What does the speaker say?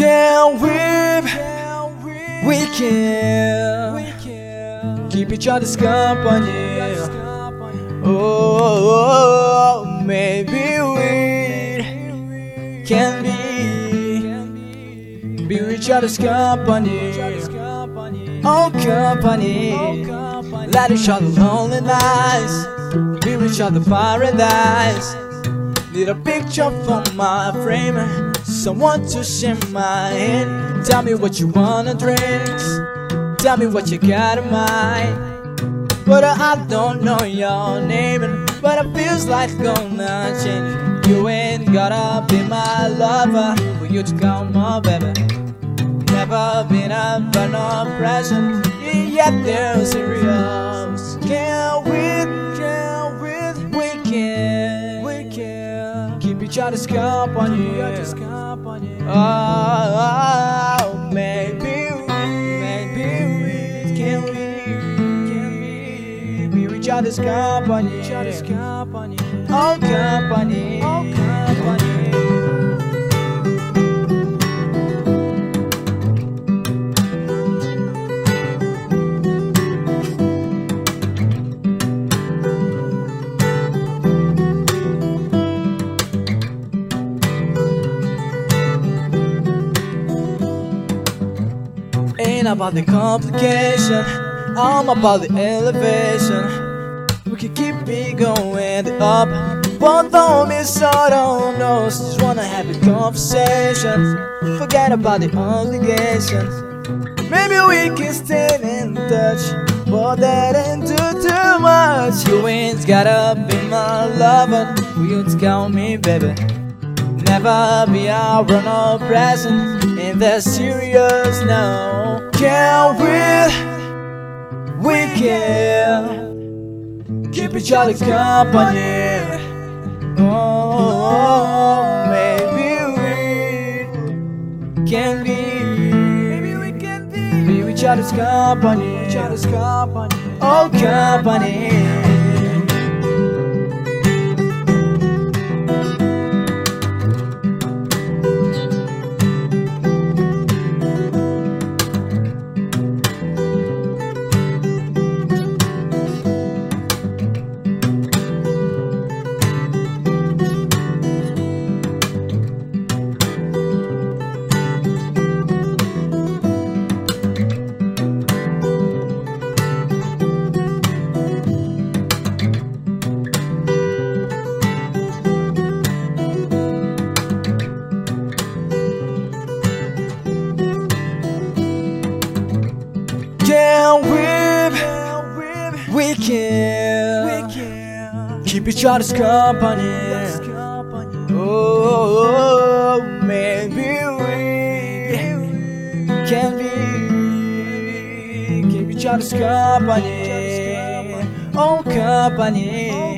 Can we? We can keep each other's company. Oh, maybe we can be be each other's company. Oh, company. Let each other lonely nights be each other paradise. Need a picture for my frame, someone to share my hand. Tell me what you wanna drink, tell me what you got in mind. But I don't know your name, but it feels like gonna change. You ain't gotta be my lover for you to come on, baby. Never been a burn no present, yet they're serious. Can other's company. Oh, maybe we, maybe we can we, can we be each other's company. Other's company. Oh, company. Ain't about the complication, I'm about the elevation. We can keep it going up, but don't miss out on us. Just wanna have a conversation, forget about the obligations. Maybe we can stay in touch, but that ain't do too much. You ain't gotta be my lover, you just call me baby. Never be a run or present in the serious now. Can we? We can keep each other company. Oh, maybe we can be. Maybe we can be. Be each other's company. Each other's company. Oh, company. Can we? We can keep each other's company. Oh, maybe we can be keep each other's company. Oh, company.